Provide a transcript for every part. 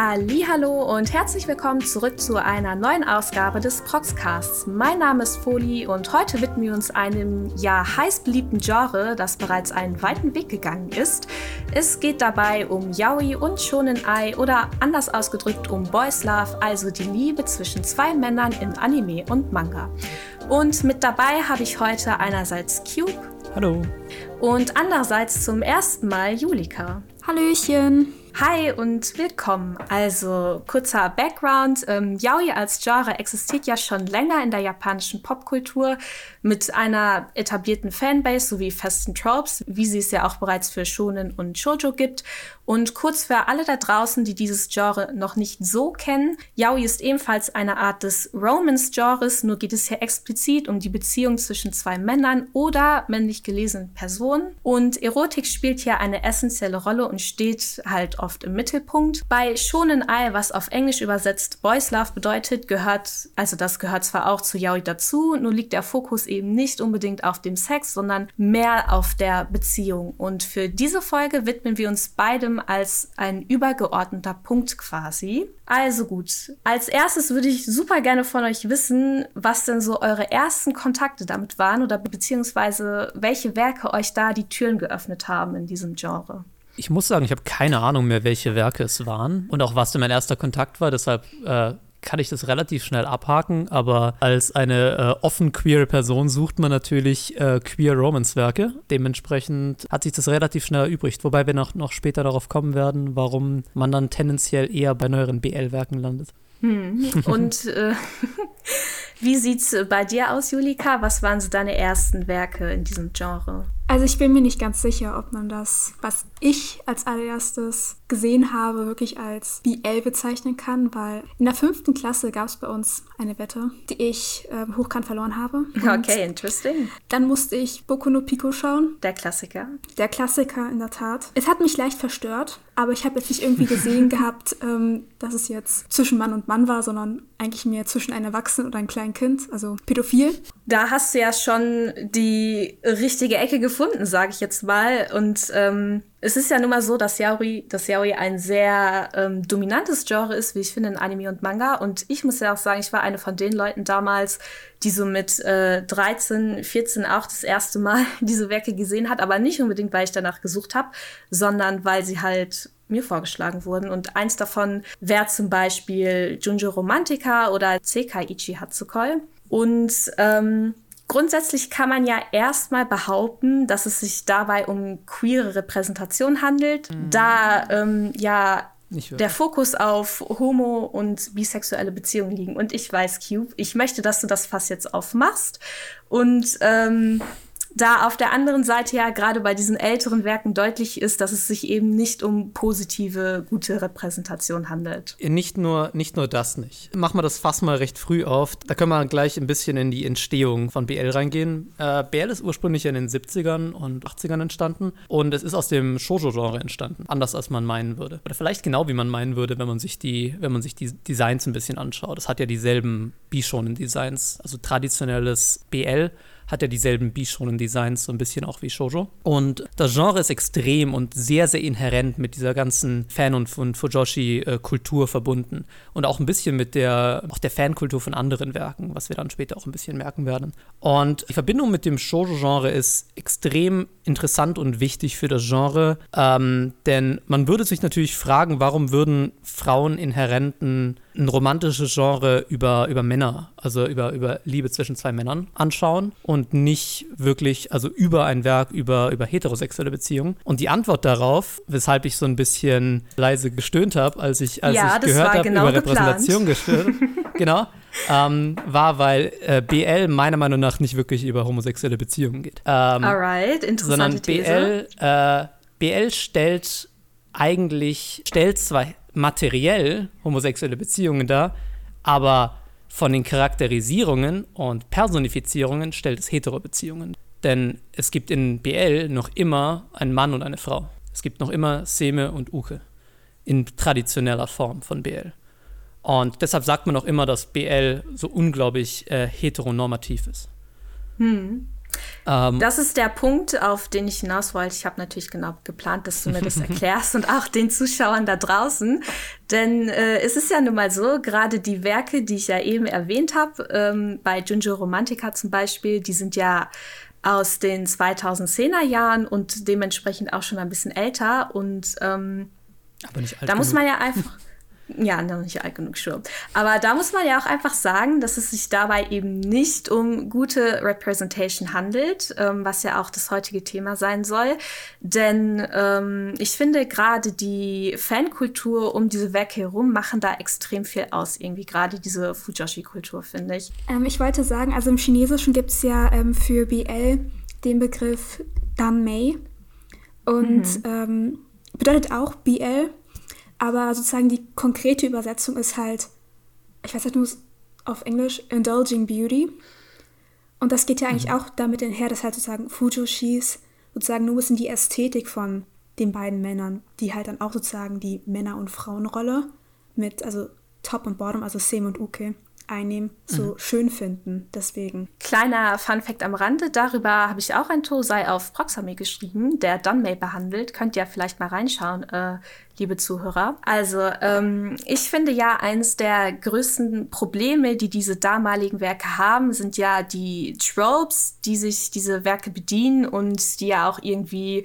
Hallo und herzlich willkommen zurück zu einer neuen Ausgabe des Proxcasts. Mein Name ist Foli und heute widmen wir uns einem ja heiß beliebten Genre, das bereits einen weiten Weg gegangen ist. Es geht dabei um Yaoi und Shonen Ai oder anders ausgedrückt um Boys Love, also die Liebe zwischen zwei Männern in Anime und Manga. Und mit dabei habe ich heute einerseits Cube. Hallo. Und andererseits zum ersten Mal Julika. Hallöchen. Hi und willkommen. Also kurzer Background. Ähm, Yaoi als Genre existiert ja schon länger in der japanischen Popkultur mit einer etablierten Fanbase sowie festen Tropes, wie sie es ja auch bereits für Shonen und Shoujo gibt. Und kurz für alle da draußen, die dieses Genre noch nicht so kennen, Yaoi ist ebenfalls eine Art des Romance-Genres, nur geht es hier explizit um die Beziehung zwischen zwei Männern oder männlich gelesenen Personen. Und Erotik spielt hier eine essentielle Rolle und steht halt oft im Mittelpunkt. Bei Shonen Ai, was auf Englisch übersetzt Boys Love bedeutet, gehört, also das gehört zwar auch zu Yaoi dazu, nur liegt der Fokus eben nicht unbedingt auf dem Sex, sondern mehr auf der Beziehung. Und für diese Folge widmen wir uns beidem als ein übergeordneter Punkt quasi. Also gut, als erstes würde ich super gerne von euch wissen, was denn so eure ersten Kontakte damit waren oder beziehungsweise welche Werke euch da die Türen geöffnet haben in diesem Genre. Ich muss sagen, ich habe keine Ahnung mehr, welche Werke es waren und auch was denn mein erster Kontakt war. Deshalb äh, kann ich das relativ schnell abhaken, aber als eine äh, offen queere Person sucht man natürlich äh, queer Romance-Werke. Dementsprechend hat sich das relativ schnell erübrigt, wobei wir noch, noch später darauf kommen werden, warum man dann tendenziell eher bei neueren BL-Werken landet. Hm. Und äh, wie sieht's bei dir aus, Julika? Was waren so deine ersten Werke in diesem Genre? Also ich bin mir nicht ganz sicher, ob man das, was ich als allererstes gesehen habe, wirklich als BL bezeichnen kann, weil in der fünften Klasse gab es bei uns eine Wette, die ich äh, hochkant verloren habe. Und okay, interesting. Dann musste ich Boku no Pico schauen. Der Klassiker. Der Klassiker, in der Tat. Es hat mich leicht verstört, aber ich habe jetzt nicht irgendwie gesehen gehabt, ähm, dass es jetzt zwischen Mann und Mann war, sondern eigentlich mehr zwischen einem Erwachsenen und einem kleinen Kind, also pädophil. Da hast du ja schon die richtige Ecke gefunden, sage ich jetzt mal. Und ähm, es ist ja nun mal so, dass Yaoi, dass Yaoi ein sehr ähm, dominantes Genre ist, wie ich finde, in Anime und Manga. Und ich muss ja auch sagen, ich war eine von den Leuten damals, die so mit äh, 13, 14 auch das erste Mal diese Werke gesehen hat. Aber nicht unbedingt, weil ich danach gesucht habe, sondern weil sie halt mir vorgeschlagen wurden. Und eins davon wäre zum Beispiel Junjo Romantica oder Sekaiichi Hatsukoi. Und ähm, grundsätzlich kann man ja erstmal behaupten, dass es sich dabei um queere Repräsentation handelt, mhm. da ähm, ja der Fokus auf homo- und bisexuelle Beziehungen liegen. Und ich weiß, Cube, ich möchte, dass du das Fass jetzt aufmachst und ähm, da auf der anderen Seite ja gerade bei diesen älteren Werken deutlich ist, dass es sich eben nicht um positive, gute Repräsentation handelt. Nicht nur, nicht nur das nicht. Machen wir das Fass mal recht früh auf. Da können wir gleich ein bisschen in die Entstehung von BL reingehen. Äh, BL ist ursprünglich in den 70ern und 80ern entstanden und es ist aus dem Shoujo-Genre entstanden. Anders als man meinen würde. Oder vielleicht genau wie man meinen würde, wenn man sich die, wenn man sich die Designs ein bisschen anschaut. Es hat ja dieselben Bishonen-Designs, also traditionelles BL hat ja dieselben Bishonen-Designs, so ein bisschen auch wie Shoujo. Und das Genre ist extrem und sehr, sehr inhärent mit dieser ganzen Fan- und, und Fujoshi-Kultur verbunden. Und auch ein bisschen mit der, auch der Fankultur von anderen Werken, was wir dann später auch ein bisschen merken werden. Und die Verbindung mit dem Shoujo-Genre ist extrem interessant und wichtig für das Genre, ähm, denn man würde sich natürlich fragen, warum würden Frauen inhärenten ein romantisches Genre über, über Männer, also über, über Liebe zwischen zwei Männern anschauen und nicht wirklich, also über ein Werk über, über heterosexuelle Beziehungen. Und die Antwort darauf, weshalb ich so ein bisschen leise gestöhnt habe, als ich, als ja, ich gehört habe, genau über Repräsentation gestöhnt, genau, ähm, war, weil äh, BL meiner Meinung nach nicht wirklich über homosexuelle Beziehungen geht. Ähm, Alright, interessante sondern BL, äh, BL stellt eigentlich, stellt zwar materiell homosexuelle Beziehungen dar, aber von den Charakterisierungen und Personifizierungen stellt es Hetero-Beziehungen. Denn es gibt in BL noch immer einen Mann und eine Frau. Es gibt noch immer Seme und Uke in traditioneller Form von BL. Und deshalb sagt man auch immer, dass BL so unglaublich äh, heteronormativ ist. Hm. Ähm, das ist der Punkt, auf den ich hinaus wollte. Ich habe natürlich genau geplant, dass du mir das erklärst und auch den Zuschauern da draußen. Denn äh, es ist ja nun mal so, gerade die Werke, die ich ja eben erwähnt habe, ähm, bei Junjo Romantica zum Beispiel, die sind ja aus den 2010er Jahren und dementsprechend auch schon ein bisschen älter. Und ähm, aber nicht alt da muss man ja einfach. Ja, noch nicht alt genug, sure. Aber da muss man ja auch einfach sagen, dass es sich dabei eben nicht um gute Representation handelt, ähm, was ja auch das heutige Thema sein soll. Denn ähm, ich finde gerade die Fankultur um diese Werke herum machen da extrem viel aus. Irgendwie gerade diese Fujoshi-Kultur, finde ich. Ähm, ich wollte sagen, also im Chinesischen gibt es ja ähm, für BL den Begriff Danmei. Und mhm. Ähm, bedeutet auch BL aber sozusagen die konkrete Übersetzung ist halt, ich weiß halt nur auf Englisch, Indulging Beauty. Und das geht ja eigentlich mhm. auch damit einher, dass halt sozusagen Fujoshis sozusagen nur ein bisschen die Ästhetik von den beiden Männern, die halt dann auch sozusagen die Männer- und Frauenrolle mit, also Top und Bottom, also Sem und Uke, einnehmen, so mhm. schön finden. Deswegen. Kleiner Fun-Fact am Rande: Darüber habe ich auch ein Tosei auf Proxame geschrieben, der Dunmay behandelt. Könnt ihr vielleicht mal reinschauen, äh, liebe Zuhörer. Also, ähm, ich finde ja, eins der größten Probleme, die diese damaligen Werke haben, sind ja die Tropes, die sich diese Werke bedienen und die ja auch irgendwie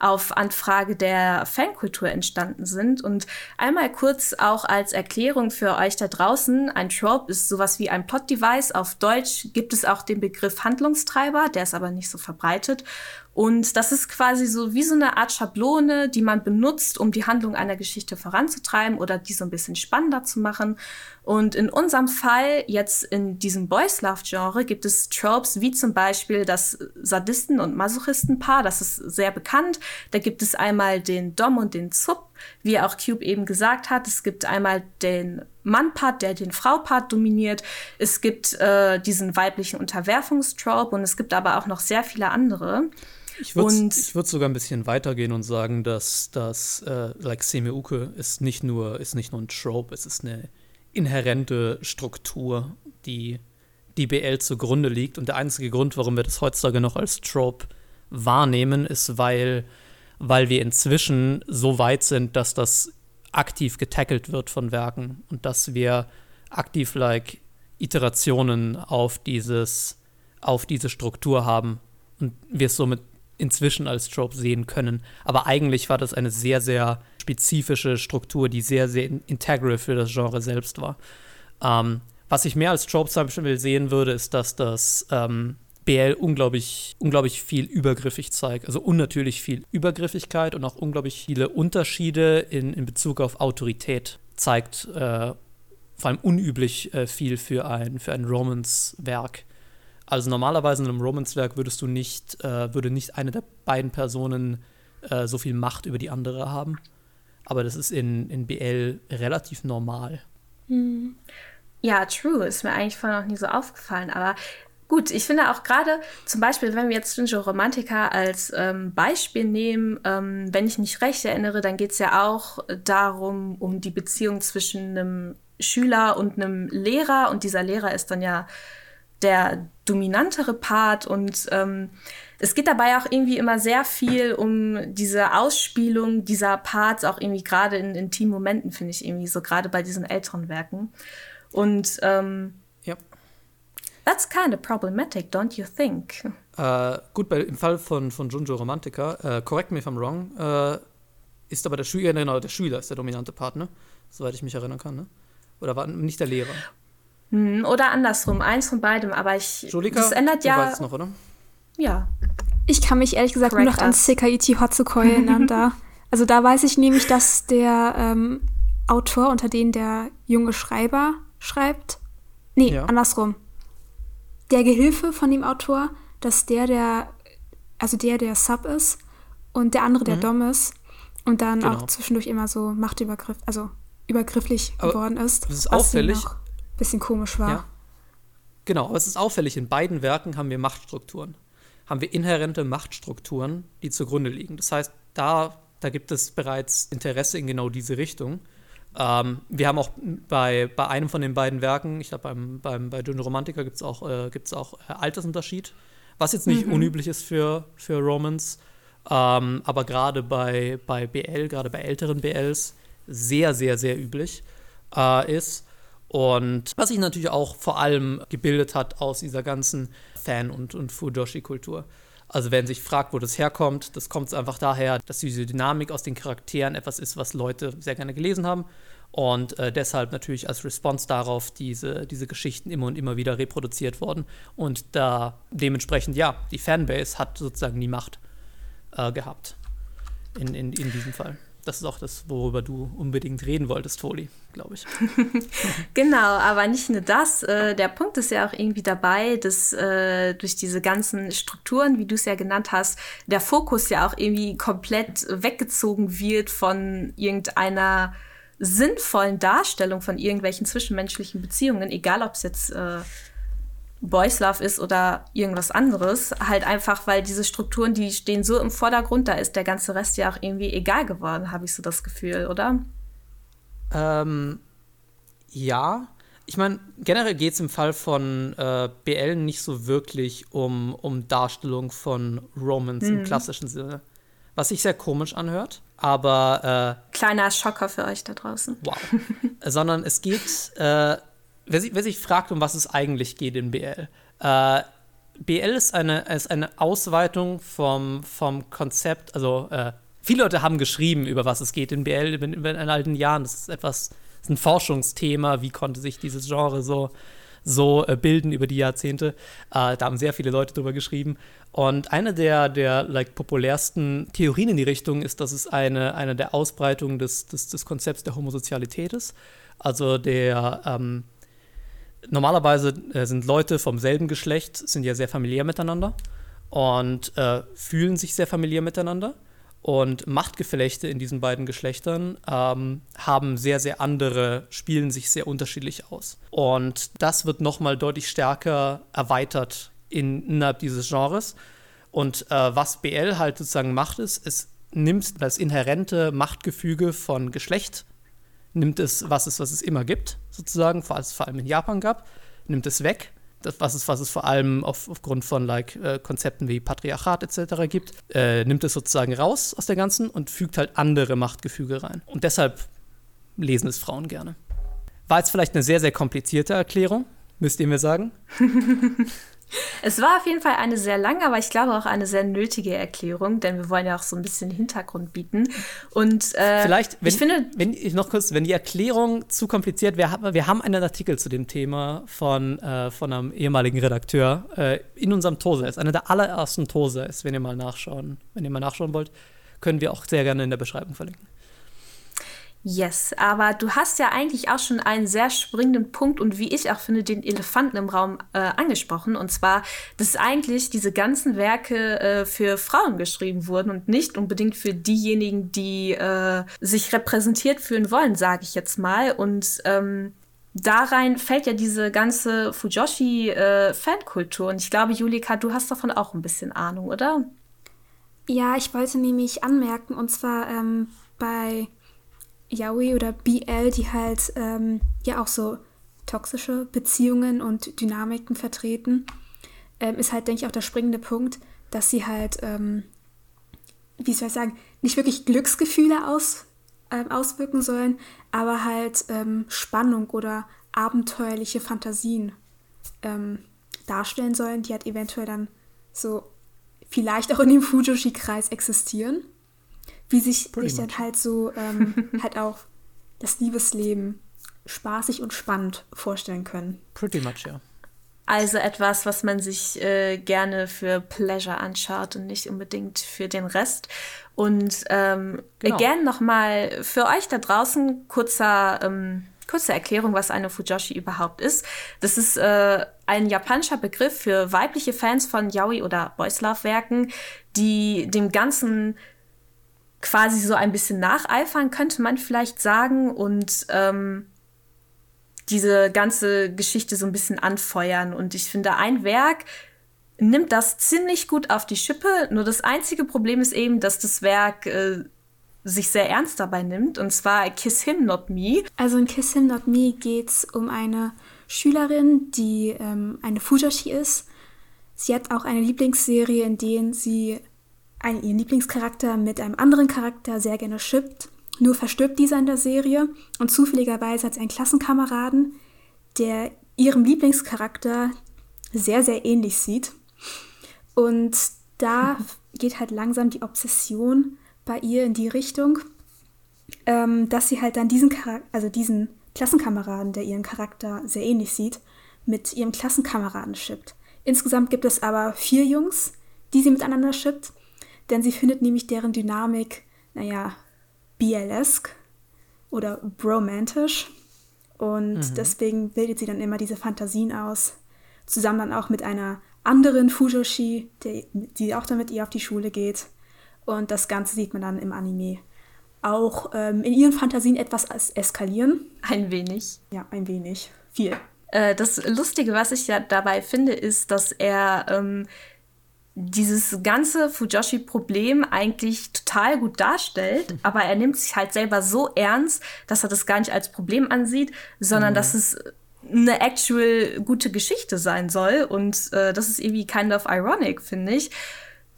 auf Anfrage der Fankultur entstanden sind. Und einmal kurz auch als Erklärung für euch da draußen, ein Trope ist sowas wie ein Plot-Device. Auf Deutsch gibt es auch den Begriff Handlungstreiber, der ist aber nicht so verbreitet. Und das ist quasi so wie so eine Art Schablone, die man benutzt, um die Handlung einer Geschichte voranzutreiben oder die so ein bisschen spannender zu machen. Und in unserem Fall, jetzt in diesem Boys Love-Genre, gibt es Tropes wie zum Beispiel das Sadisten- und Masochistenpaar, das ist sehr bekannt. Da gibt es einmal den Dom und den Zup, wie auch Cube eben gesagt hat. Es gibt einmal den Mann-Part, der den Frau-Part dominiert. Es gibt äh, diesen weiblichen Unterwerfungstrope und es gibt aber auch noch sehr viele andere. Ich würde würd sogar ein bisschen weitergehen und sagen, dass das äh, like Semeuke ist nicht nur ist nicht nur ein Trope, es ist eine inhärente Struktur, die die BL zugrunde liegt. Und der einzige Grund, warum wir das heutzutage noch als Trope wahrnehmen, ist, weil, weil wir inzwischen so weit sind, dass das aktiv getackelt wird von Werken und dass wir aktiv like Iterationen auf dieses auf diese Struktur haben und wir es somit inzwischen als Trope sehen können. Aber eigentlich war das eine sehr, sehr spezifische Struktur, die sehr, sehr integral für das Genre selbst war. Ähm, was ich mehr als Trope zum Beispiel sehen würde, ist, dass das ähm, BL unglaublich, unglaublich viel übergriffig zeigt. Also unnatürlich viel Übergriffigkeit und auch unglaublich viele Unterschiede in, in Bezug auf Autorität zeigt. Äh, vor allem unüblich äh, viel für ein, für ein Romance-Werk. Also normalerweise in einem Romance-Werk würdest du nicht, äh, würde nicht eine der beiden Personen äh, so viel Macht über die andere haben. Aber das ist in, in BL relativ normal. Hm. Ja, true. Ist mir eigentlich vorher noch nie so aufgefallen. Aber gut, ich finde auch gerade, zum Beispiel, wenn wir jetzt Shinjo Romantica als ähm, Beispiel nehmen, ähm, wenn ich mich recht erinnere, dann geht es ja auch darum, um die Beziehung zwischen einem Schüler und einem Lehrer. Und dieser Lehrer ist dann ja der dominantere Part und ähm, es geht dabei auch irgendwie immer sehr viel um diese Ausspielung dieser Parts, auch irgendwie gerade in intimen Momenten, finde ich irgendwie, so gerade bei diesen älteren Werken. Und ähm. That's kind of problematic, don't you think? Äh, gut, bei, im Fall von, von Junjo Romantica, äh, correct me if I'm wrong, äh, ist aber der Schüler, genau, der Schüler ist der dominante Partner, soweit ich mich erinnern kann, ne? Oder war nicht der Lehrer? Hm, oder andersrum, eins von beidem, aber ich. Julika, das ändert ja. Du weißt es noch, oder? Ja. Ich kann mich ehrlich gesagt Correct nur noch an Sekaiichi Hotsukoi erinnern. Da. Also da weiß ich nämlich, dass der ähm, Autor, unter den der junge Schreiber schreibt. Nee, ja. andersrum. Der Gehilfe von dem Autor, dass der der, also der der Sub ist und der andere der mhm. Dom ist und dann genau. auch zwischendurch immer so Machtübergriff, also übergrifflich Aber geworden ist. Das ist auffällig bisschen komisch war. Ja. Genau, aber es ist auffällig, in beiden Werken haben wir Machtstrukturen. Haben wir inhärente Machtstrukturen, die zugrunde liegen. Das heißt, da, da gibt es bereits Interesse in genau diese Richtung. Ähm, wir haben auch bei, bei einem von den beiden Werken, ich glaube, beim, beim, bei Junior Romantica gibt es auch, äh, gibt's auch äh, Altersunterschied, was jetzt nicht mhm. unüblich ist für, für Romans, ähm, aber gerade bei, bei BL, gerade bei älteren BLs, sehr, sehr, sehr üblich äh, ist. Und was sich natürlich auch vor allem gebildet hat aus dieser ganzen Fan- und, und Fujoshi-Kultur. Also wenn sich fragt, wo das herkommt, das kommt einfach daher, dass diese Dynamik aus den Charakteren etwas ist, was Leute sehr gerne gelesen haben und äh, deshalb natürlich als Response darauf diese, diese Geschichten immer und immer wieder reproduziert worden. Und da dementsprechend, ja, die Fanbase hat sozusagen die Macht äh, gehabt in, in, in diesem Fall. Das ist auch das, worüber du unbedingt reden wolltest, Toli, glaube ich. genau, aber nicht nur das. Äh, der Punkt ist ja auch irgendwie dabei, dass äh, durch diese ganzen Strukturen, wie du es ja genannt hast, der Fokus ja auch irgendwie komplett weggezogen wird von irgendeiner sinnvollen Darstellung von irgendwelchen zwischenmenschlichen Beziehungen, egal ob es jetzt äh, Boys Love ist oder irgendwas anderes, halt einfach, weil diese Strukturen, die stehen so im Vordergrund, da ist der ganze Rest ja auch irgendwie egal geworden, habe ich so das Gefühl, oder? Ähm, ja. Ich meine, generell geht es im Fall von äh, BL nicht so wirklich um, um Darstellung von Romans hm. im klassischen Sinne. Was sich sehr komisch anhört, aber. Äh, Kleiner Schocker für euch da draußen. Wow. Sondern es geht äh, wer, sich, wer sich fragt, um was es eigentlich geht in BL, äh, BL ist eine, ist eine Ausweitung vom, vom Konzept, also äh, viele Leute haben geschrieben, über was es geht in BL in, in, in alten Jahren. Das ist etwas, das ist ein Forschungsthema, wie konnte sich dieses Genre so, so äh, bilden über die Jahrzehnte. Äh, da haben sehr viele Leute drüber geschrieben. Und eine der, der like, populärsten Theorien in die Richtung ist, dass es eine, eine der Ausbreitungen des, des, des Konzepts der Homosexualität ist. Also der ähm, normalerweise äh, sind Leute vom selben Geschlecht, sind ja sehr familiär miteinander und äh, fühlen sich sehr familiär miteinander. Und Machtgeflechte in diesen beiden Geschlechtern ähm, haben sehr, sehr andere, spielen sich sehr unterschiedlich aus. Und das wird nochmal deutlich stärker erweitert in, innerhalb dieses Genres. Und äh, was BL halt sozusagen macht, ist, es nimmt das inhärente Machtgefüge von Geschlecht nimmt es, was es, was es immer gibt, sozusagen, was es vor allem in Japan gab, nimmt es weg. Das, was es, was es vor allem auf, aufgrund von like, äh, Konzepten wie Patriarchat etc. gibt, äh, nimmt es sozusagen raus aus der ganzen und fügt halt andere Machtgefüge rein. Und deshalb lesen es Frauen gerne. War jetzt vielleicht eine sehr, sehr komplizierte Erklärung, müsst ihr mir sagen. Es war auf jeden Fall eine sehr lange, aber ich glaube auch eine sehr nötige Erklärung, denn wir wollen ja auch so ein bisschen Hintergrund bieten. Und äh, vielleicht, wenn, ich finde, wenn ich noch kurz, wenn die Erklärung zu kompliziert wäre, wir haben einen Artikel zu dem Thema von, äh, von einem ehemaligen Redakteur äh, in unserem Tose. Ist einer der allerersten Tose ist, wenn ihr mal nachschauen, wenn ihr mal nachschauen wollt, können wir auch sehr gerne in der Beschreibung verlinken. Yes, aber du hast ja eigentlich auch schon einen sehr springenden Punkt und wie ich auch finde, den Elefanten im Raum äh, angesprochen. Und zwar, dass eigentlich diese ganzen Werke äh, für Frauen geschrieben wurden und nicht unbedingt für diejenigen, die äh, sich repräsentiert fühlen wollen, sage ich jetzt mal. Und ähm, darein fällt ja diese ganze Fujoshi-Fankultur. und ich glaube, Julika, du hast davon auch ein bisschen Ahnung, oder? Ja, ich wollte nämlich anmerken, und zwar ähm, bei Yaoi oder BL, die halt ähm, ja auch so toxische Beziehungen und Dynamiken vertreten, ähm, ist halt, denke ich, auch der springende Punkt, dass sie halt, ähm, wie soll ich sagen, nicht wirklich Glücksgefühle aus, äh, auswirken sollen, aber halt ähm, Spannung oder abenteuerliche Fantasien ähm, darstellen sollen, die halt eventuell dann so vielleicht auch in dem Fujoshi-Kreis existieren wie sich, sich dann halt so ähm, halt auch das Liebesleben spaßig und spannend vorstellen können. Pretty much, ja. Also etwas, was man sich äh, gerne für Pleasure anschaut und nicht unbedingt für den Rest. Und ähm, genau. gerne nochmal für euch da draußen kurzer, ähm, kurze Erklärung, was eine Fujoshi überhaupt ist. Das ist äh, ein japanischer Begriff für weibliche Fans von Yaoi oder Boys Love Werken, die dem ganzen quasi so ein bisschen nacheifern, könnte man vielleicht sagen, und ähm, diese ganze Geschichte so ein bisschen anfeuern. Und ich finde, ein Werk nimmt das ziemlich gut auf die Schippe. Nur das einzige Problem ist eben, dass das Werk äh, sich sehr ernst dabei nimmt. Und zwar Kiss Him Not Me. Also in Kiss Him Not Me geht es um eine Schülerin, die ähm, eine Fujoshi ist. Sie hat auch eine Lieblingsserie, in der sie einen, ihren Lieblingscharakter mit einem anderen Charakter sehr gerne shippt. Nur verstirbt dieser in der Serie und zufälligerweise hat sie einen Klassenkameraden, der ihrem Lieblingscharakter sehr, sehr ähnlich sieht. Und da geht halt langsam die Obsession bei ihr in die Richtung, ähm, dass sie halt dann diesen, also diesen Klassenkameraden, der ihren Charakter sehr ähnlich sieht, mit ihrem Klassenkameraden shippt. Insgesamt gibt es aber vier Jungs, die sie miteinander shippt, denn sie findet nämlich deren Dynamik, naja, BLesk oder bromantisch. Und mhm. deswegen bildet sie dann immer diese Fantasien aus, zusammen dann auch mit einer anderen Fujoshi, die, die auch dann mit ihr auf die Schule geht. Und das Ganze sieht man dann im Anime auch ähm, in ihren Fantasien etwas eskalieren. Ein wenig. Ja, ein wenig. Viel. Äh, das Lustige, was ich ja dabei finde, ist, dass er ähm, dieses ganze Fujoshi-Problem eigentlich total gut darstellt, aber er nimmt sich halt selber so ernst, dass er das gar nicht als Problem ansieht, sondern mhm. dass es eine actual gute Geschichte sein soll. Und äh, das ist irgendwie kind of ironic, finde ich.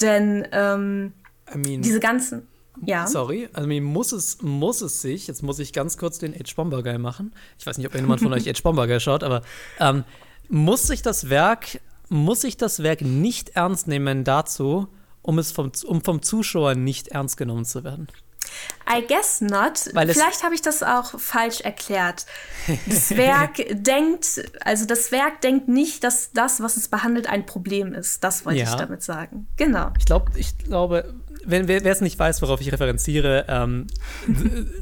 Denn ähm, I mean, diese ganzen. Ja. Sorry, also muss es, muss es sich, jetzt muss ich ganz kurz den Edge Bomber Guy machen. Ich weiß nicht, ob jemand von euch Edge Bomber Guy schaut, aber ähm, muss sich das Werk, muss sich das Werk nicht ernst nehmen dazu, um es vom, um vom Zuschauer nicht ernst genommen zu werden? I guess not. Vielleicht habe ich das auch falsch erklärt. Das Werk denkt, also das Werk denkt nicht, dass das, was es behandelt, ein Problem ist. Das wollte ja. ich damit sagen. Genau. Ich glaube, ich glaube, wenn wer es nicht weiß, worauf ich referenziere, ähm,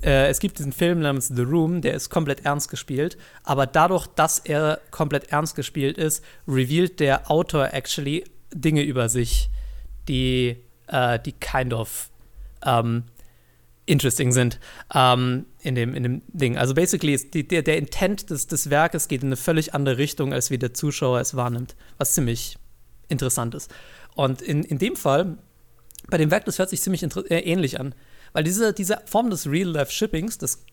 äh, es gibt diesen Film namens The Room, der ist komplett ernst gespielt, aber dadurch, dass er komplett ernst gespielt ist, revealed der Autor actually Dinge über sich, die, äh, die kind of ähm, interesting sind ähm, in, dem, in dem Ding. Also basically ist die, der, der Intent des, des Werkes geht in eine völlig andere Richtung, als wie der Zuschauer es wahrnimmt, was ziemlich interessant ist. Und in, in dem Fall, bei dem Werk, das hört sich ziemlich äh, ähnlich an, weil diese, diese Form des Real-Life-Shippings, das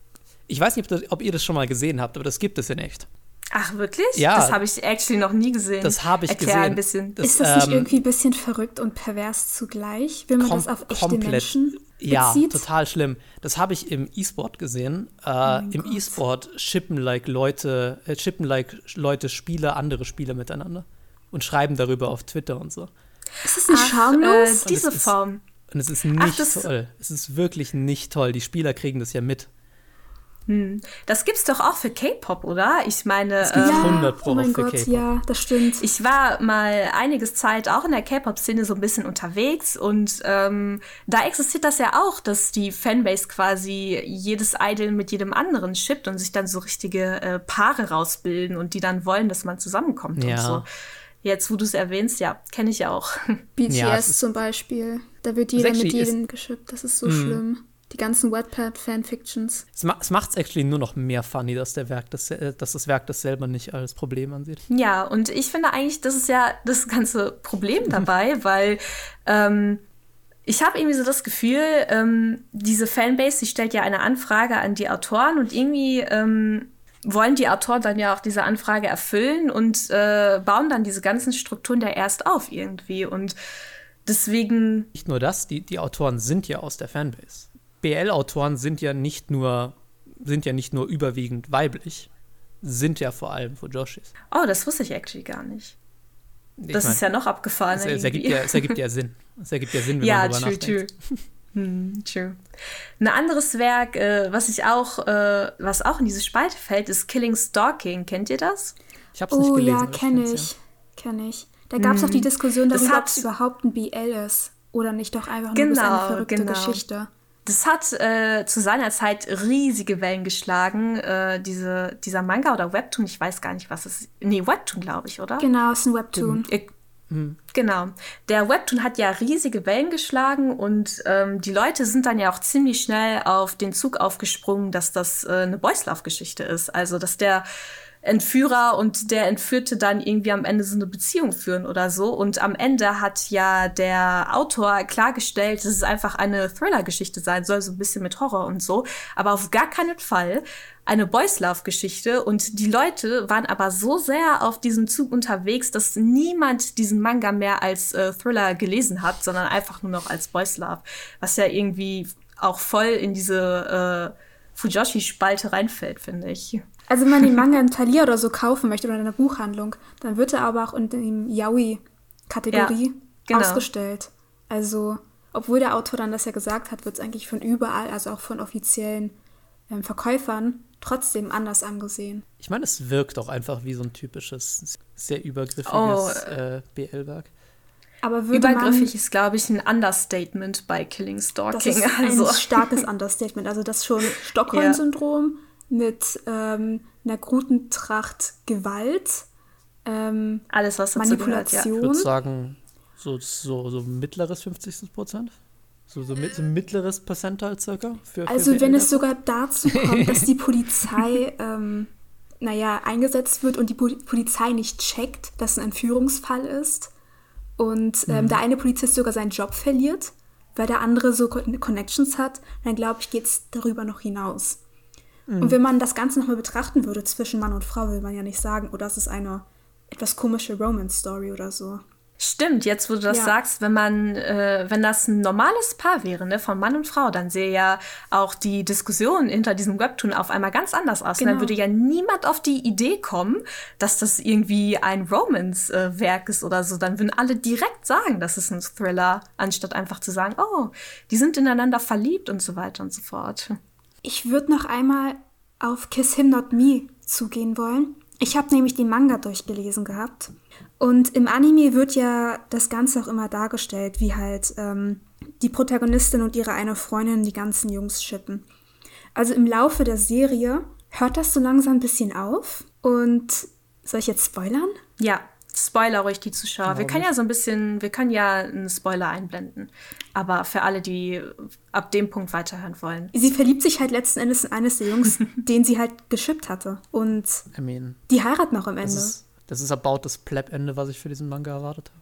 ich weiß nicht, ob, das, ob, ihr das schon mal gesehen habt, aber das gibt es in echt. Ach, wirklich? Ja. Das habe ich actually noch nie gesehen. Das habe ich Erklär gesehen. ein bisschen. Das, ist das nicht ähm, irgendwie ein bisschen verrückt und pervers zugleich, wenn man das auf echte komplett. Menschen ja, total schlimm. Das habe ich im E-Sport gesehen. Äh, oh Im E-Sport shippen like Leute, äh, shippen like Leute Spiele, andere Spiele miteinander und schreiben darüber auf Twitter und so. Ist das nicht Ach, schamlos? Äh, diese Form. und es ist nicht Ach, toll. Es ist wirklich nicht toll. Die Spieler kriegen das ja mit. Hm. Das gibt's doch auch für K-Pop, oder? Ich meine, es gibt ähm, 100 Pro oh mein für Gott, ja, das stimmt. Ich war mal einiges Zeit auch in der K-Pop-Szene so ein bisschen unterwegs und ähm, da existiert das ja auch, dass die Fanbase quasi jedes Idol mit jedem anderen shippt und sich dann so richtige äh, Paare rausbilden und die dann wollen, dass man zusammenkommt ja. und so. Jetzt, wo du es erwähnst, ja, kenne ich auch. BTS ja, zum Beispiel, da wird jeder mit jedem geschippt, das ist so mm. schlimm. Die ganzen Wattpad-Fanfictions. Es, ma es macht es actually nur noch mehr funny, dass, der Werk das, äh, dass das Werk das selber nicht als Problem ansieht. Ja, und ich finde eigentlich, das ist ja das ganze Problem dabei, weil ähm, ich habe irgendwie so das Gefühl, ähm, diese Fanbase, die stellt ja eine Anfrage an die Autoren und irgendwie ähm, wollen die Autoren dann ja auch diese Anfrage erfüllen und äh, bauen dann diese ganzen Strukturen da erst auf irgendwie. Und deswegen. Nicht nur das, die, die Autoren sind ja aus der Fanbase. BL-Autoren sind ja nicht nur sind ja nicht nur überwiegend weiblich, sind ja vor allem Fujoshis. Oh, das wusste ich actually gar nicht. Ich das mein, ist ja noch abgefahren. Es, es, ergibt ja, es ergibt ja Sinn. Es ergibt ja Sinn, wenn ja, man darüber nachdenkt. True. Hm, true. Ein anderes Werk, äh, was ich auch, äh, was auch in diese Spalte fällt, ist Killing Stalking. Kennt ihr das? Ich habe es nicht gelesen. Oh ja, kenne ich. Ja. Kenne ich. Da gab es hm. auch die Diskussion darüber, ob es überhaupt ein BL ist oder nicht doch einfach nur genau, eine verrückte genau. Geschichte. Das hat äh, zu seiner Zeit riesige Wellen geschlagen. Äh, diese, dieser Manga oder Webtoon, ich weiß gar nicht, was es ist. Nee, Webtoon, glaube ich, oder? Genau, es ist ein Webtoon. Ich, hm. Genau. Der Webtoon hat ja riesige Wellen geschlagen und ähm, die Leute sind dann ja auch ziemlich schnell auf den Zug aufgesprungen, dass das äh, eine Boys Love Geschichte ist. Also, dass der Entführer und der Entführte dann irgendwie am Ende so eine Beziehung führen oder so. Und am Ende hat ja der Autor klargestellt, dass es einfach eine Thriller-Geschichte sein soll, so ein bisschen mit Horror und so. Aber auf gar keinen Fall eine Boys Love Geschichte und die Leute waren aber so sehr auf diesem Zug unterwegs, dass niemand diesen Manga mehr als äh, Thriller gelesen hat, sondern einfach nur noch als Boys Love, was ja irgendwie auch voll in diese äh, Fujoshi Spalte reinfällt, finde ich. Also wenn man den Manga in Thalia oder so kaufen möchte oder in einer Buchhandlung, dann wird er aber auch in dem Yaoi-Kategorie ja, genau. ausgestellt. Also, obwohl der Autor dann das ja gesagt hat, wird es eigentlich von überall, also auch von offiziellen ähm, Verkäufern, trotzdem anders angesehen. Ich meine, es wirkt auch einfach wie so ein typisches, sehr übergriffiges oh. äh, BL-Werk. Aber Übergriffig ist, glaube ich, ein Understatement bei Killing Stalking. Das ist also. ein starkes Understatement. Also das schon Stockholm-Syndrom ja. mit ähm, einer guten Tracht Gewalt, ähm, alles was dazu Manipulation. Gehört, ja. Ich würde sagen, so, so, so mittleres 50. Prozent. So, so, mit, so mittleres Percental circa? Für, für also wenn es sogar dazu kommt, dass die Polizei, ähm, naja, eingesetzt wird und die Polizei nicht checkt, dass ein Entführungsfall ist und ähm, mhm. der eine Polizist sogar seinen Job verliert, weil der andere so Connections hat, dann glaube ich, geht es darüber noch hinaus. Mhm. Und wenn man das Ganze nochmal betrachten würde zwischen Mann und Frau, will man ja nicht sagen, oh, das ist eine etwas komische Romance-Story oder so. Stimmt, jetzt wo du das ja. sagst, wenn man, äh, wenn das ein normales Paar wäre, ne, von Mann und Frau, dann sähe ja auch die Diskussion hinter diesem Webtoon auf einmal ganz anders aus. Genau. Dann würde ja niemand auf die Idee kommen, dass das irgendwie ein Romance-Werk ist oder so. Dann würden alle direkt sagen, das ist ein Thriller, anstatt einfach zu sagen, oh, die sind ineinander verliebt und so weiter und so fort. Ich würde noch einmal auf Kiss Him Not Me zugehen wollen. Ich habe nämlich den Manga durchgelesen gehabt. Und im Anime wird ja das Ganze auch immer dargestellt, wie halt ähm, die Protagonistin und ihre eine Freundin die ganzen Jungs schippen. Also im Laufe der Serie hört das so langsam ein bisschen auf. Und soll ich jetzt spoilern? Ja, Spoiler ruhig die Zuschauer. Genau. Wir können ja so ein bisschen, wir können ja einen Spoiler einblenden. Aber für alle, die ab dem Punkt weiterhören wollen. Sie verliebt sich halt letzten Endes in eines der Jungs, den sie halt geschippt hatte. Und I mean, die heiraten noch am Ende. Das ist, das ist about das Pleb-Ende, was ich für diesen Manga erwartet habe.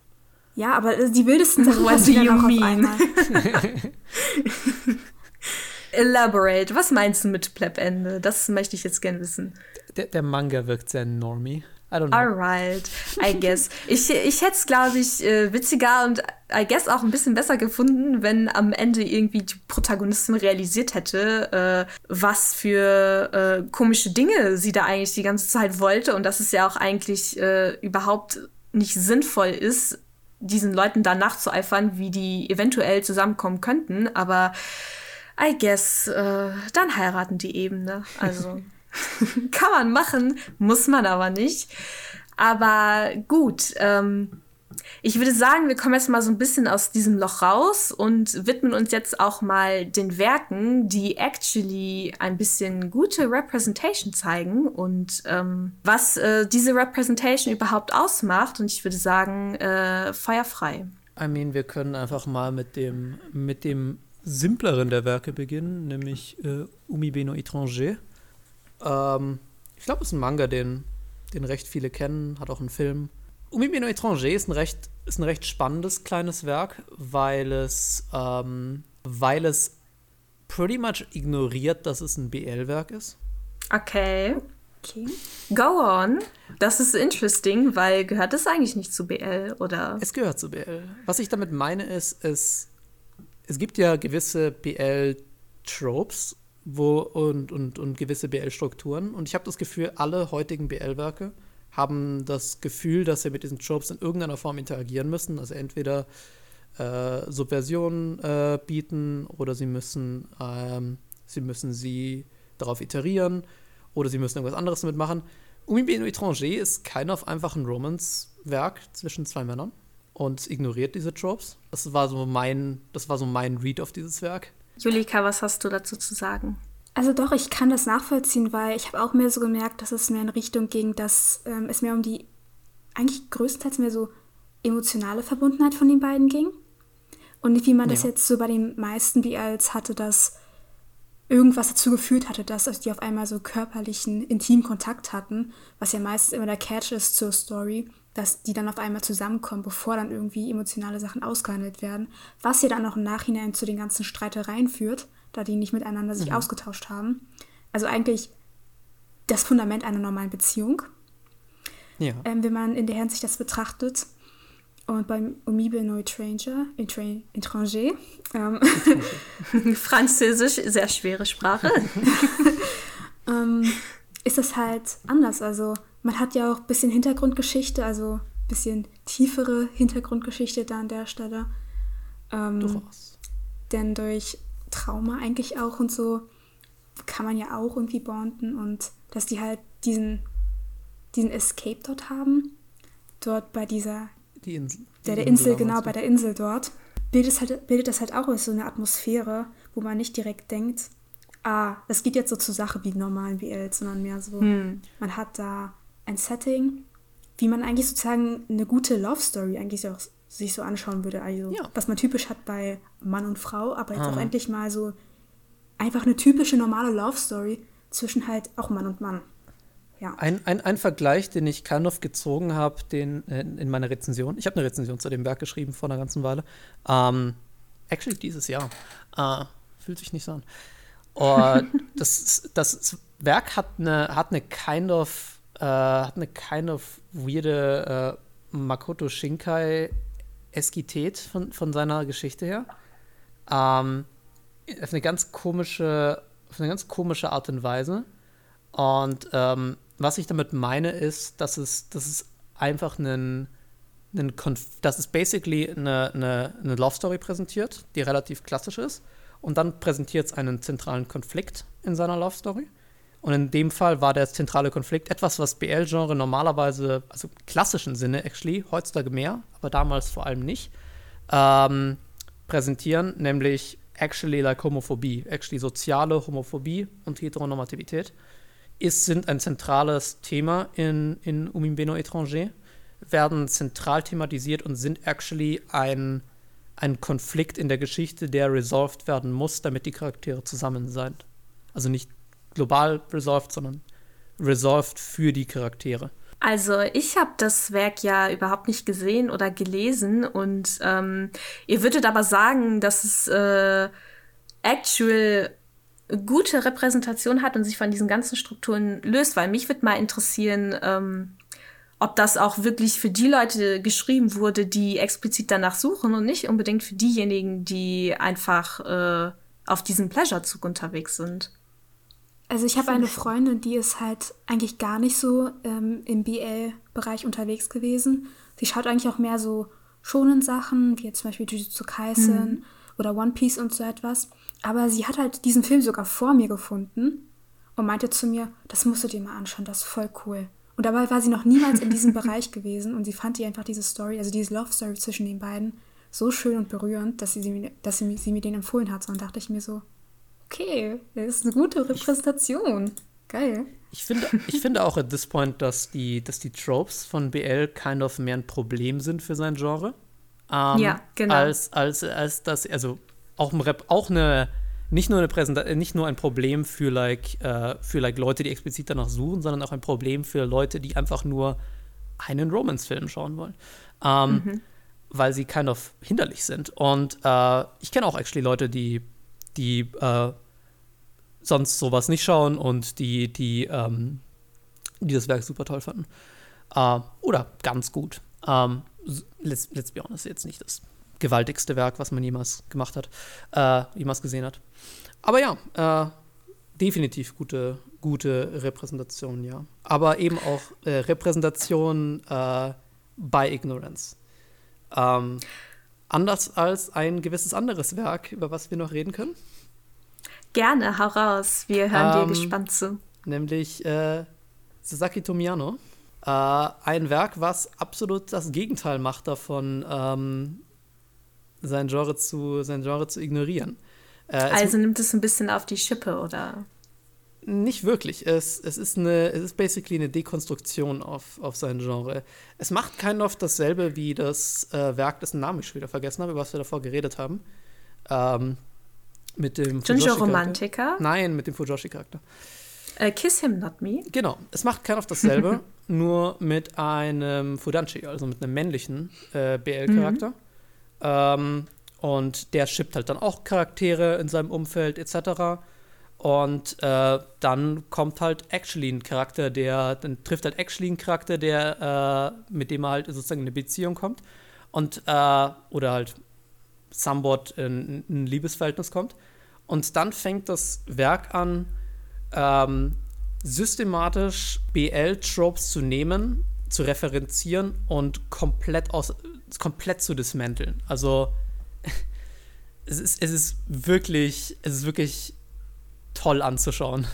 Ja, aber äh, die wildesten Sachen was you mean? Elaborate. Was meinst du mit Pleb-Ende? Das möchte ich jetzt gerne wissen. Der, der Manga wirkt sehr normie. I don't know. Alright, I guess. Ich, ich hätte es, glaube ich, äh, witziger und I guess auch ein bisschen besser gefunden, wenn am Ende irgendwie die Protagonistin realisiert hätte, äh, was für äh, komische Dinge sie da eigentlich die ganze Zeit wollte und dass es ja auch eigentlich äh, überhaupt nicht sinnvoll ist, diesen Leuten da nachzueifern, wie die eventuell zusammenkommen könnten. Aber I guess, äh, dann heiraten die eben, ne? Also. Kann man machen, muss man aber nicht. Aber gut, ähm, ich würde sagen, wir kommen jetzt mal so ein bisschen aus diesem Loch raus und widmen uns jetzt auch mal den Werken, die actually ein bisschen gute Representation zeigen und ähm, was äh, diese Representation überhaupt ausmacht. Und ich würde sagen, äh, feuerfrei. I mean, wir können einfach mal mit dem, mit dem simpleren der Werke beginnen, nämlich äh, Umi Beno Étranger. Ähm, ich glaube, es ist ein Manga, den, den recht viele kennen, hat auch einen Film. Umibino Étranger ist ein recht, ist ein recht spannendes kleines Werk, weil es, ähm, weil es pretty much ignoriert, dass es ein BL-Werk ist. Okay. Okay. Go on. Das ist interesting, weil gehört es eigentlich nicht zu BL, oder? Es gehört zu BL. Was ich damit meine, ist, es, es gibt ja gewisse BL-Tropes wo, und, und, und gewisse BL-Strukturen. Und ich habe das Gefühl, alle heutigen BL-Werke haben das Gefühl, dass sie mit diesen Tropes in irgendeiner Form interagieren müssen. Also entweder äh, Subversionen äh, bieten oder sie müssen, ähm, sie müssen sie darauf iterieren oder sie müssen irgendwas anderes damit machen. Umi Bien Étranger ist kein auf einfach ein Romance-Werk zwischen zwei Männern und ignoriert diese Tropes. Das war so mein, das war so mein Read auf dieses Werk. Julika, was hast du dazu zu sagen? Also doch, ich kann das nachvollziehen, weil ich habe auch mehr so gemerkt, dass es mehr in Richtung ging, dass ähm, es mehr um die, eigentlich größtenteils mehr so emotionale Verbundenheit von den beiden ging. Und nicht wie man ja. das jetzt so bei den meisten BLs hatte, dass irgendwas dazu geführt hatte, dass die auf einmal so körperlichen, intimen Kontakt hatten, was ja meistens immer der Catch ist zur Story, dass die dann auf einmal zusammenkommen, bevor dann irgendwie emotionale Sachen ausgehandelt werden, was ja dann auch im Nachhinein zu den ganzen Streitereien führt, da die nicht miteinander sich mhm. ausgetauscht haben. Also eigentlich das Fundament einer normalen Beziehung. Ja. Ähm, wenn man in der Hinsicht das betrachtet. Und beim Omibe No Étranger, Étranger, ähm, Französisch, sehr schwere Sprache, ähm, ist das halt anders. Also man hat ja auch ein bisschen Hintergrundgeschichte, also ein bisschen tiefere Hintergrundgeschichte da an der Stelle. Ähm, Durchaus. Denn durch Trauma eigentlich auch und so kann man ja auch irgendwie bonden und dass die halt diesen, diesen Escape dort haben. Dort bei dieser. Die Insel. Der, der Insel, genau, bei der Insel dort. Bildet, halt, bildet das halt auch so eine Atmosphäre, wo man nicht direkt denkt, ah, das geht jetzt so zur Sache wie normalen BL, sondern mehr so, hm. man hat da ein Setting, wie man eigentlich sozusagen eine gute Love Story eigentlich auch sich so anschauen würde. Also, ja. was man typisch hat bei Mann und Frau, aber jetzt ah. auch endlich mal so einfach eine typische normale Love Story zwischen halt auch Mann und Mann. Ja. Ein, ein, ein Vergleich, den ich Karnow gezogen habe, den äh, in meiner Rezension. Ich habe eine Rezension zu dem Werk geschrieben vor einer ganzen Weile. Ähm, actually dieses Jahr. Äh, fühlt sich nicht so an. Und das, das Werk hat eine, hat eine kind of, äh, hat eine kind of weirde äh, Makoto Shinkai Eskität von, von seiner Geschichte her. Ähm, auf eine ganz komische, auf eine ganz komische Art und Weise. Und ähm, was ich damit meine, ist, dass es, dass es einfach einen, einen Konf dass es basically eine, eine, eine Love Story präsentiert, die relativ klassisch ist. Und dann präsentiert es einen zentralen Konflikt in seiner Love Story. Und in dem Fall war der zentrale Konflikt etwas, was BL-Genre normalerweise, also im klassischen Sinne actually, heutzutage mehr, aber damals vor allem nicht, ähm, präsentieren, nämlich actually like Homophobie, actually soziale Homophobie und Heteronormativität, ist, sind ein zentrales Thema in, in Umimbeno Étranger, werden zentral thematisiert und sind actually ein, ein Konflikt in der Geschichte, der resolved werden muss, damit die Charaktere zusammen sind. Also nicht global resolved, sondern resolved für die Charaktere. Also ich habe das Werk ja überhaupt nicht gesehen oder gelesen und ähm, ihr würdet aber sagen, dass es äh, actual gute Repräsentation hat und sich von diesen ganzen Strukturen löst, weil mich würde mal interessieren, ähm, ob das auch wirklich für die Leute geschrieben wurde, die explizit danach suchen und nicht unbedingt für diejenigen, die einfach äh, auf diesem Pleasure-Zug unterwegs sind. Also ich habe eine Freundin, die ist halt eigentlich gar nicht so ähm, im BL-Bereich unterwegs gewesen. Sie schaut eigentlich auch mehr so schonen Sachen, wie jetzt zum Beispiel Jujutsu Kaisen mhm. oder One Piece und so etwas. Aber sie hat halt diesen Film sogar vor mir gefunden und meinte zu mir, das musst du dir mal anschauen, das ist voll cool. Und dabei war sie noch niemals in diesem Bereich gewesen und sie fand die einfach diese Story, also diese Love Story zwischen den beiden so schön und berührend, dass sie, sie, dass sie, sie mir den empfohlen hat. Und dann dachte ich mir so, okay, das ist eine gute Repräsentation. Geil. Ich finde, ich finde auch at this point, dass die, dass die Tropes von BL kind of mehr ein Problem sind für sein Genre. Ähm, ja, genau. Als, als, als das, also auch, ein Rap, auch eine, nicht nur eine Präsentation, nicht nur ein Problem für like, äh, für like Leute, die explizit danach suchen, sondern auch ein Problem für Leute, die einfach nur einen Romance-Film schauen wollen. Ähm, mhm. Weil sie kind of hinderlich sind. Und äh, ich kenne auch actually Leute, die die äh, sonst sowas nicht schauen und die, die, ähm, die das Werk super toll fanden. Äh, oder ganz gut. Ähm, let's, let's be honest, jetzt nicht das gewaltigste Werk, was man jemals gemacht hat, äh, jemals gesehen hat. Aber ja, äh, definitiv gute, gute Repräsentation, ja. Aber eben auch äh, Repräsentation äh, by Ignorance. Ähm, Anders als ein gewisses anderes Werk, über was wir noch reden können? Gerne, hau raus. Wir hören ähm, dir gespannt zu. Nämlich äh, Sasaki Tomiano. Äh, ein Werk, was absolut das Gegenteil macht davon, ähm, sein, Genre zu, sein Genre zu ignorieren. Äh, also nimmt es ein bisschen auf die Schippe, oder? Nicht wirklich. Es, es, ist eine, es ist basically eine Dekonstruktion auf, auf sein Genre. Es macht kein oft dasselbe wie das äh, Werk, dessen Namen ich schon wieder vergessen habe, über was wir davor geredet haben. Ähm, Mit dem Junjo Romantiker? Nein, mit dem Fujoshi-Charakter. Uh, Kiss Him Not Me? Genau, es macht keiner auf dasselbe, nur mit einem Fudanchi, also mit einem männlichen äh, BL-Charakter. Mhm. Ähm, und der schippt halt dann auch Charaktere in seinem Umfeld etc. Und äh, dann kommt halt actually ein Charakter, der, dann trifft halt actually einen Charakter, der, äh, mit dem er halt sozusagen in eine Beziehung kommt. Und, äh, oder halt somewhat in, in ein Liebesverhältnis kommt. Und dann fängt das Werk an, ähm, systematisch BL-Tropes zu nehmen, zu referenzieren und komplett, aus, komplett zu dismanteln. Also es ist, es ist wirklich, es ist wirklich toll anzuschauen,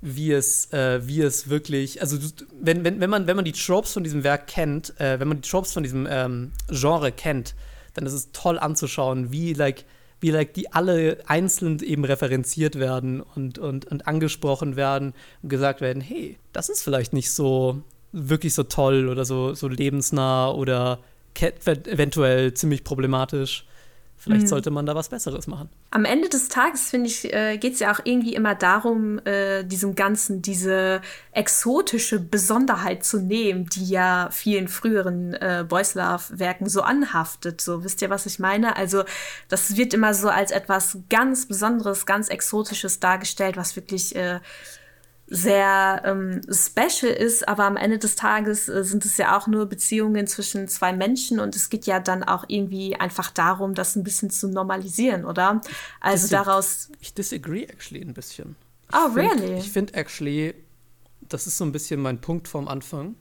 wie es, äh, wie es wirklich, also wenn, wenn, wenn, man, wenn man die Tropes von diesem Werk kennt, äh, wenn man die Tropes von diesem ähm, Genre kennt, dann ist es toll anzuschauen, wie like wie like, die alle einzeln eben referenziert werden und, und, und angesprochen werden und gesagt werden, hey, das ist vielleicht nicht so wirklich so toll oder so, so lebensnah oder eventuell ziemlich problematisch. Vielleicht mhm. sollte man da was Besseres machen. Am Ende des Tages, finde ich, äh, geht es ja auch irgendwie immer darum, äh, diesem Ganzen diese exotische Besonderheit zu nehmen, die ja vielen früheren äh, Boys Love-Werken so anhaftet. So, wisst ihr, was ich meine? Also, das wird immer so als etwas ganz Besonderes, ganz Exotisches dargestellt, was wirklich äh, sehr ähm, special ist, aber am Ende des Tages äh, sind es ja auch nur Beziehungen zwischen zwei Menschen und es geht ja dann auch irgendwie einfach darum, das ein bisschen zu normalisieren, oder? Also Disag daraus. Ich disagree actually ein bisschen. Oh, find, really? Ich finde actually, das ist so ein bisschen mein Punkt vom Anfang.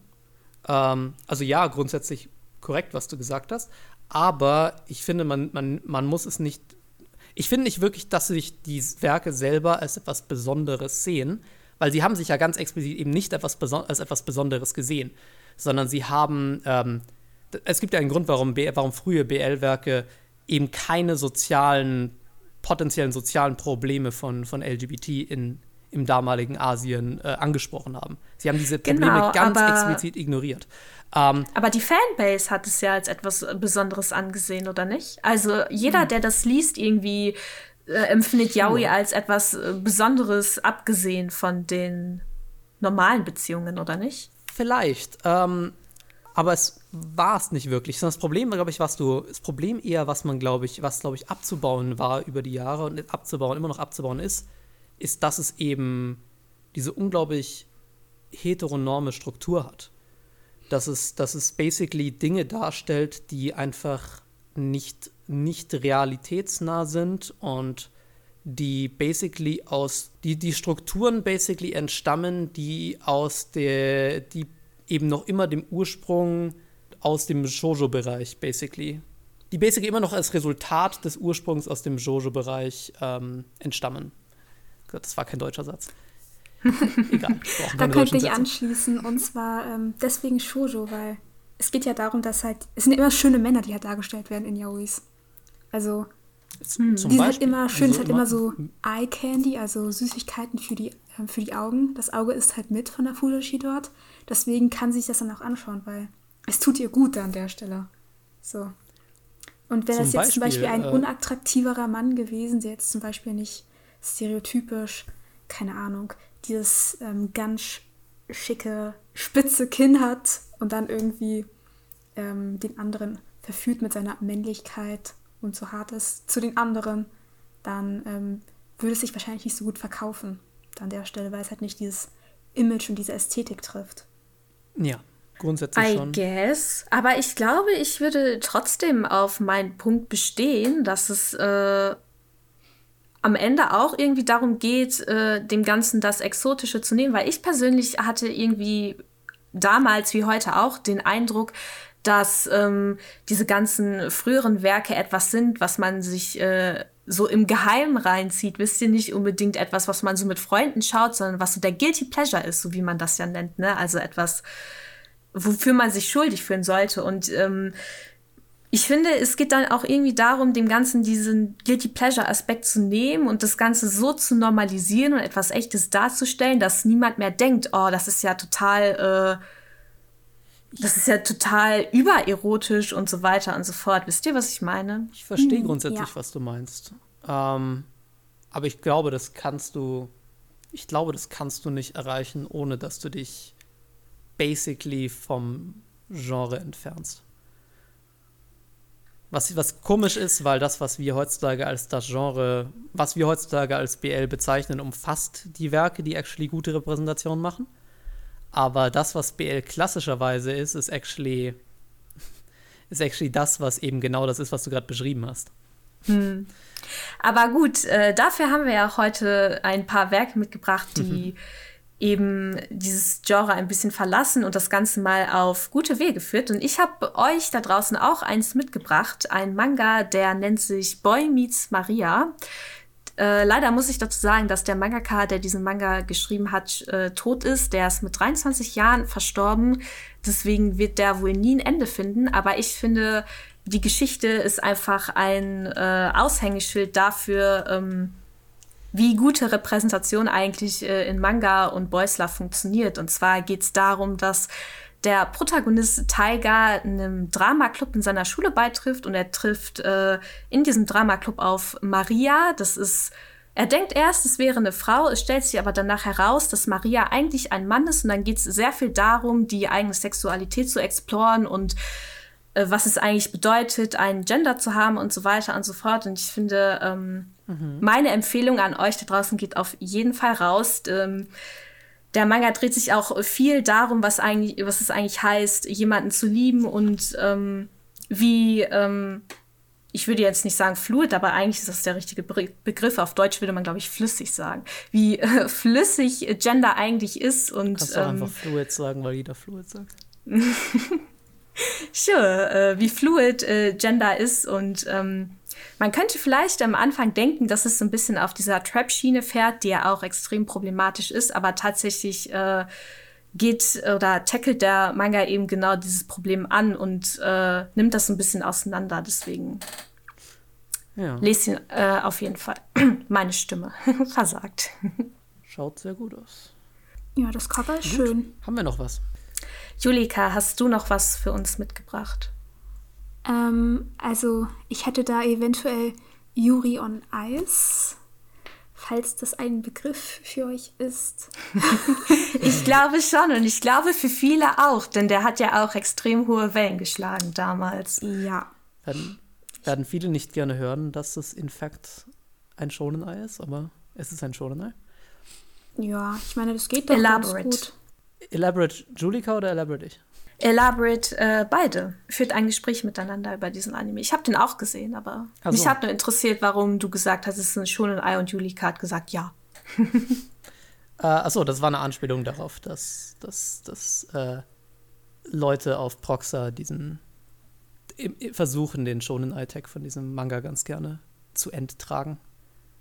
Ähm, also ja, grundsätzlich korrekt, was du gesagt hast, aber ich finde, man, man, man muss es nicht. Ich finde nicht wirklich, dass sich die Werke selber als etwas Besonderes sehen, weil sie haben sich ja ganz explizit eben nicht etwas als etwas Besonderes gesehen, sondern sie haben, ähm, es gibt ja einen Grund, warum, warum frühe BL-Werke eben keine sozialen, potenziellen sozialen Probleme von, von LGBT in, im damaligen Asien äh, angesprochen haben. Sie haben diese Probleme genau, ganz explizit ignoriert. Ähm, aber die Fanbase hat es ja als etwas Besonderes angesehen, oder nicht? Also jeder, hm. der das liest, irgendwie äh, empfindet Yaoi als etwas äh, Besonderes, abgesehen von den normalen Beziehungen, oder nicht? Vielleicht. Ähm, aber es war es nicht wirklich. Das Problem, glaube ich, was du, das Problem eher, was man, glaube ich, was, glaube ich, abzubauen war über die Jahre und abzubauen, immer noch abzubauen ist, ist, dass es eben diese unglaublich heteronorme Struktur hat. Dass es, dass es basically Dinge darstellt, die einfach nicht nicht realitätsnah sind und die basically aus, die, die Strukturen basically entstammen, die aus der, die eben noch immer dem Ursprung aus dem Shoujo-Bereich basically, die basically immer noch als Resultat des Ursprungs aus dem Shoujo-Bereich ähm, entstammen. Das war kein deutscher Satz. Egal. Da könnte ich anschließen und zwar ähm, deswegen Shoujo, weil es geht ja darum, dass halt, es sind immer schöne Männer, die halt dargestellt werden in Yaois. Also hm. die sind halt immer schön, es ist halt immer so Eye Candy, also Süßigkeiten für die, äh, für die Augen. Das Auge ist halt mit von der Fujoshi dort. Deswegen kann sich das dann auch anschauen, weil es tut ihr gut an der Stelle. So. Und wenn zum das jetzt Beispiel, zum Beispiel ein äh, unattraktiverer Mann gewesen, der jetzt zum Beispiel nicht stereotypisch, keine Ahnung, dieses ähm, ganz schicke, spitze Kinn hat und dann irgendwie ähm, den anderen verführt mit seiner Männlichkeit und so hart ist zu den anderen, dann ähm, würde es sich wahrscheinlich nicht so gut verkaufen an der Stelle, weil es halt nicht dieses Image und diese Ästhetik trifft. Ja, grundsätzlich I schon. I guess. Aber ich glaube, ich würde trotzdem auf meinen Punkt bestehen, dass es äh, am Ende auch irgendwie darum geht, äh, dem Ganzen das Exotische zu nehmen, weil ich persönlich hatte irgendwie damals wie heute auch den Eindruck, dass ähm, diese ganzen früheren Werke etwas sind, was man sich äh, so im Geheimen reinzieht. Wisst ihr nicht unbedingt etwas, was man so mit Freunden schaut, sondern was so der Guilty Pleasure ist, so wie man das ja nennt. Ne? Also etwas, wofür man sich schuldig fühlen sollte. Und ähm, ich finde, es geht dann auch irgendwie darum, dem Ganzen diesen Guilty Pleasure-Aspekt zu nehmen und das Ganze so zu normalisieren und etwas Echtes darzustellen, dass niemand mehr denkt, oh, das ist ja total. Äh, das ist ja total übererotisch und so weiter und so fort. Wisst ihr, was ich meine? Ich verstehe hm, grundsätzlich, ja. was du meinst. Ähm, Aber ich glaube, das kannst du, ich glaube, das kannst du nicht erreichen, ohne dass du dich basically vom Genre entfernst. Was, was komisch ist, weil das, was wir heutzutage als das Genre, was wir heutzutage als BL bezeichnen, umfasst die Werke, die actually gute Repräsentationen machen. Aber das, was BL klassischerweise ist, ist actually, ist actually das, was eben genau das ist, was du gerade beschrieben hast. Hm. Aber gut, äh, dafür haben wir ja heute ein paar Werke mitgebracht, die mhm. eben dieses Genre ein bisschen verlassen und das Ganze mal auf gute Wege führt. Und ich habe euch da draußen auch eins mitgebracht, ein Manga, der nennt sich Boy Meets Maria. Äh, leider muss ich dazu sagen, dass der Mangaka, der diesen Manga geschrieben hat, äh, tot ist. Der ist mit 23 Jahren verstorben. Deswegen wird der wohl nie ein Ende finden. Aber ich finde, die Geschichte ist einfach ein äh, Aushängeschild dafür, ähm, wie gute Repräsentation eigentlich äh, in Manga und Love funktioniert. Und zwar geht es darum, dass der Protagonist Taiga einem Dramaclub in seiner Schule beitrifft und er trifft äh, in diesem Dramaclub auf Maria. Das ist, er denkt erst, es wäre eine Frau, es stellt sich aber danach heraus, dass Maria eigentlich ein Mann ist und dann geht es sehr viel darum, die eigene Sexualität zu exploren und äh, was es eigentlich bedeutet, einen Gender zu haben und so weiter und so fort. Und ich finde, ähm, mhm. meine Empfehlung an euch da draußen geht auf jeden Fall raus. Ähm, der Manga dreht sich auch viel darum, was eigentlich, was es eigentlich heißt, jemanden zu lieben und ähm, wie, ähm, ich würde jetzt nicht sagen fluid, aber eigentlich ist das der richtige Be Begriff. Auf Deutsch würde man, glaube ich, flüssig sagen. Wie äh, flüssig Gender eigentlich ist. Und, Kannst du ähm, einfach fluid sagen, weil jeder fluid sagt. sure, äh, wie fluid äh, Gender ist und ähm, man könnte vielleicht am Anfang denken, dass es so ein bisschen auf dieser Trap-Schiene fährt, die ja auch extrem problematisch ist, aber tatsächlich äh, geht oder tackelt der Manga eben genau dieses Problem an und äh, nimmt das so ein bisschen auseinander. Deswegen ja. lest ihn äh, auf jeden Fall. Meine Stimme versagt. Schaut sehr gut aus. Ja, das Cover ist gut. schön. Haben wir noch was? Julika, hast du noch was für uns mitgebracht? Ähm, also, ich hätte da eventuell Yuri on Ice, falls das ein Begriff für euch ist. ich glaube schon und ich glaube für viele auch, denn der hat ja auch extrem hohe Wellen geschlagen damals. Ja. Werden, werden viele nicht gerne hören, dass es in fact ein Shonen Ei ist, aber es ist ein Shonen Ei. Ja, ich meine, das geht doch Elaborate. ganz gut. Elaborate Julika oder Elaborate ich? Elaborate äh, beide führt ein Gespräch miteinander über diesen Anime. Ich habe den auch gesehen, aber so. mich hat nur interessiert, warum du gesagt hast, es ist ein Shonen Ei und Julika hat gesagt ja. äh, achso, das war eine Anspielung darauf, dass, dass, dass äh, Leute auf Proxa diesen versuchen, den Shonen Ei-Tag von diesem Manga ganz gerne zu enttragen,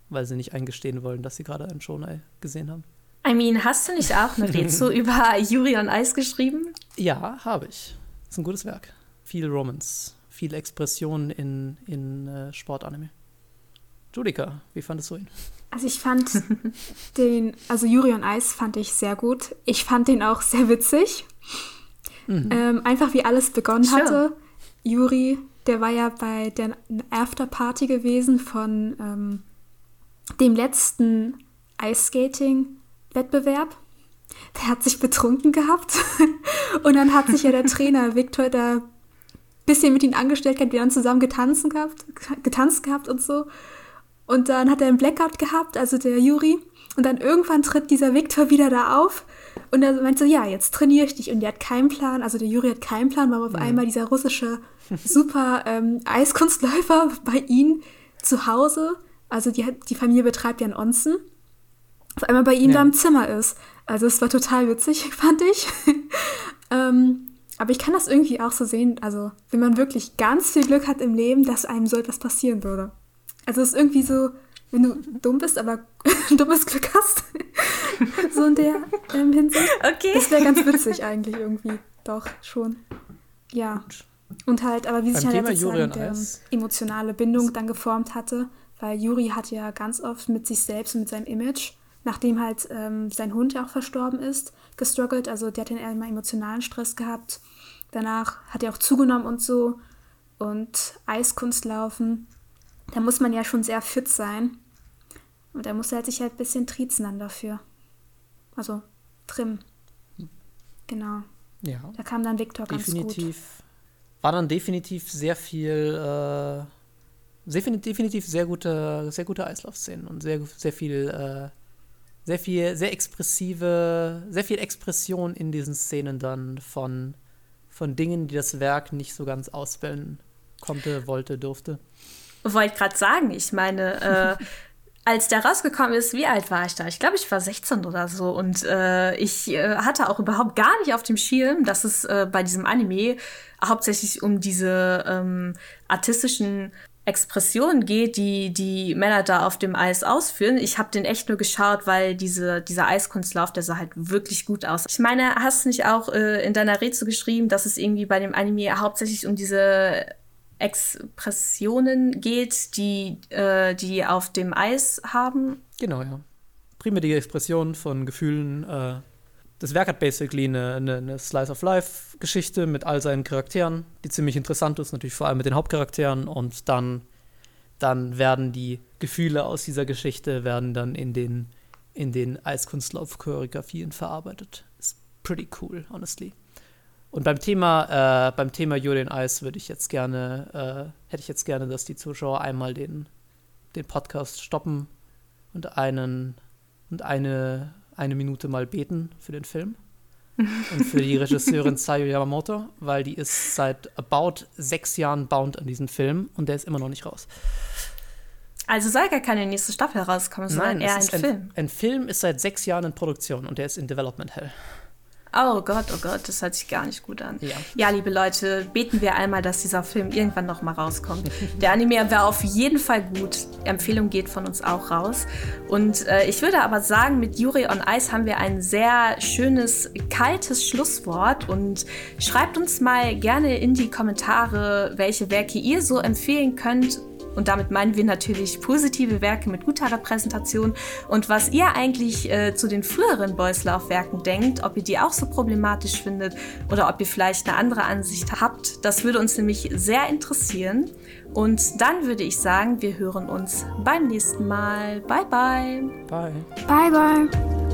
weil sie nicht eingestehen wollen, dass sie gerade einen Shonen Ei gesehen haben. I mean, hast du nicht auch eine Rezo über Yuri on Ice geschrieben? Ja, habe ich. Ist ein gutes Werk. Viel Romance, viel Expression in, in äh, Sportanime. Julika, wie fandest du ihn? Also ich fand den, also Yuri on Ice fand ich sehr gut. Ich fand den auch sehr witzig. Mhm. Ähm, einfach wie alles begonnen sure. hatte. Yuri, der war ja bei der Afterparty gewesen von ähm, dem letzten Ice Skating Wettbewerb. Der hat sich betrunken gehabt. Und dann hat sich ja der Trainer Victor da ein bisschen mit ihm angestellt gehabt, die dann zusammen getanzt gehabt, getanzt gehabt und so. Und dann hat er einen Blackout gehabt, also der Juri. Und dann irgendwann tritt dieser Victor wieder da auf und er meint so, ja, jetzt trainiere ich dich. Und der hat keinen Plan, also der Juri hat keinen Plan, warum auf einmal dieser russische super ähm, Eiskunstläufer bei ihm zu Hause, also die, die Familie betreibt ja einen Onsen, auf einmal bei ihm ja. da im Zimmer ist. Also es war total witzig, fand ich. ähm, aber ich kann das irgendwie auch so sehen, also wenn man wirklich ganz viel Glück hat im Leben, dass einem so etwas passieren würde. Also es ist irgendwie so, wenn du dumm bist, aber dummes Glück hast. so in der ähm, Hinsicht. Okay. Das wäre ganz witzig eigentlich irgendwie. Doch, schon. Ja. Und halt, aber wie sich halt sozusagen der emotionale Bindung dann geformt hatte, weil Juri hat ja ganz oft mit sich selbst und mit seinem Image nachdem halt ähm, sein Hund ja auch verstorben ist, gestruggelt. Also der hat dann immer emotionalen Stress gehabt. Danach hat er auch zugenommen und so. Und Eiskunstlaufen, da muss man ja schon sehr fit sein. Und er musste halt sich halt ein bisschen triezen dann dafür. Also trimmen. Genau. Ja. Da kam dann Victor ganz gut. Definitiv. War dann definitiv sehr viel, äh, sehr, definitiv sehr gute, sehr gute Eislaufszenen und sehr, sehr viel, äh, sehr viel, sehr expressive, sehr viel Expression in diesen Szenen dann von, von Dingen, die das Werk nicht so ganz auswählen konnte, wollte, durfte. Wollte gerade sagen, ich meine, äh, als der rausgekommen ist, wie alt war ich da? Ich glaube, ich war 16 oder so. Und äh, ich äh, hatte auch überhaupt gar nicht auf dem Schirm, dass es äh, bei diesem Anime hauptsächlich um diese ähm, artistischen Expressionen geht, die die Männer da auf dem Eis ausführen. Ich habe den echt nur geschaut, weil diese, dieser Eiskunstlauf, der sah halt wirklich gut aus. Ich meine, hast du nicht auch äh, in deiner Rede geschrieben, dass es irgendwie bei dem Anime hauptsächlich um diese Expressionen geht, die äh, die auf dem Eis haben? Genau, ja. Primär die Expression von Gefühlen. Äh, das Werk hat basically eine, eine, eine Slice of Life-Geschichte mit all seinen Charakteren, die ziemlich interessant ist, natürlich vor allem mit den Hauptcharakteren. Und dann, dann werden die Gefühle aus dieser Geschichte werden dann in den, in den Eiskunstlauf-Choreografien verarbeitet. Ist pretty cool, honestly. Und beim Thema, äh, beim Thema Julian Eis würde ich jetzt gerne, äh, hätte ich jetzt gerne, dass die Zuschauer einmal den, den Podcast stoppen und einen und eine, eine Minute mal beten für den Film. und für die Regisseurin Sayo Yamamoto, weil die ist seit about sechs Jahren bound an diesem Film und der ist immer noch nicht raus. Also soll gar keine nächste Staffel rauskommen, sondern eher ein es ist Film. Ein Film ist seit sechs Jahren in Produktion und der ist in Development Hell. Oh Gott, oh Gott, das hört sich gar nicht gut an. Ja. ja, liebe Leute, beten wir einmal, dass dieser Film irgendwann noch mal rauskommt. Der Anime wäre auf jeden Fall gut. Empfehlung geht von uns auch raus. Und äh, ich würde aber sagen, mit Yuri on Ice haben wir ein sehr schönes, kaltes Schlusswort. Und schreibt uns mal gerne in die Kommentare, welche Werke ihr so empfehlen könnt und damit meinen wir natürlich positive Werke mit guter Repräsentation. Und was ihr eigentlich äh, zu den früheren Boys-Laufwerken denkt, ob ihr die auch so problematisch findet oder ob ihr vielleicht eine andere Ansicht habt, das würde uns nämlich sehr interessieren. Und dann würde ich sagen, wir hören uns beim nächsten Mal. Bye, bye. Bye. Bye, bye.